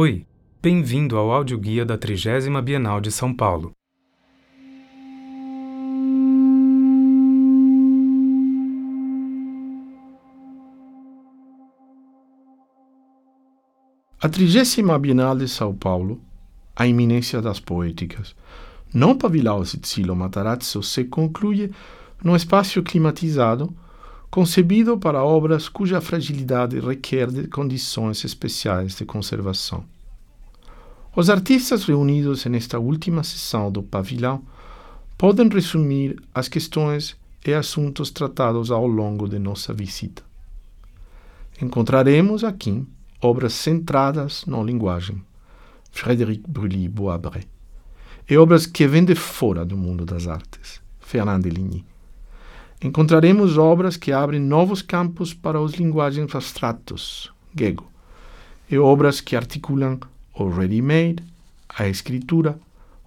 Oi, bem-vindo ao audioguia da 30 Bienal de São Paulo. A 30 Bienal de São Paulo, a iminência das poéticas, não Pavilao Sicilo Matarazzo, se conclui num espaço climatizado concebido para obras cuja fragilidade requer de condições especiais de conservação. Os artistas reunidos nesta última sessão do pavilhão podem resumir as questões e assuntos tratados ao longo de nossa visita. Encontraremos aqui obras centradas na linguagem, Frédéric Brully Boisbret, e obras que vêm de fora do mundo das artes, Fernand Ligny encontraremos obras que abrem novos campos para os linguagens abstratos, Gego, e obras que articulam o ready-made, a escritura,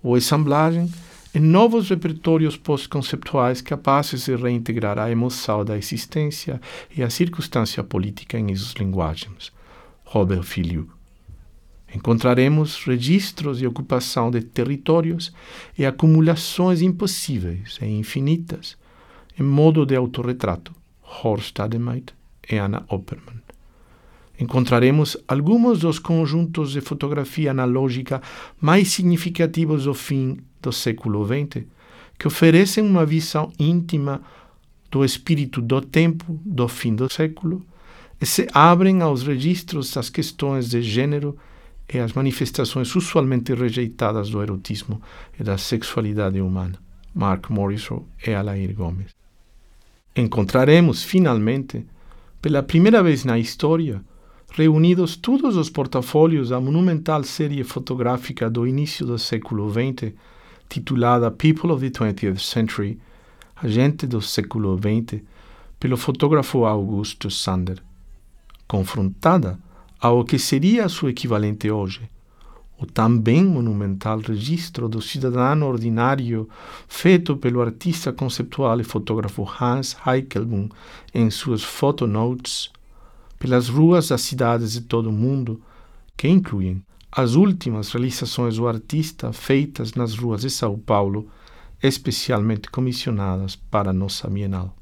a assemblagem e novos repertórios pós-conceptuais capazes de reintegrar a emoção da existência e a circunstância política em essas linguagens. Robert Filho. Encontraremos registros de ocupação de territórios e acumulações impossíveis e infinitas, em modo de autorretrato, Horst Stademeit e Anna Oppermann. Encontraremos alguns dos conjuntos de fotografia analógica mais significativos do fim do século XX, que oferecem uma visão íntima do espírito do tempo do fim do século e se abrem aos registros das questões de gênero e as manifestações usualmente rejeitadas do erotismo e da sexualidade humana. Mark Morrisrow e Alair Gomes encontraremos finalmente, pela primeira vez na história, reunidos todos os portafólios da monumental série fotográfica do início do século XX, titulada People of the 20th Century, a gente do século XX, pelo fotógrafo Augusto Sander, confrontada ao que seria seu equivalente hoje, o também monumental registro do cidadão ordinário feito pelo artista conceptual e fotógrafo Hans Heikelboom em suas photonotes pelas ruas das cidades de todo o mundo, que incluem as últimas realizações do artista feitas nas ruas de São Paulo, especialmente comissionadas para nossa Bienal.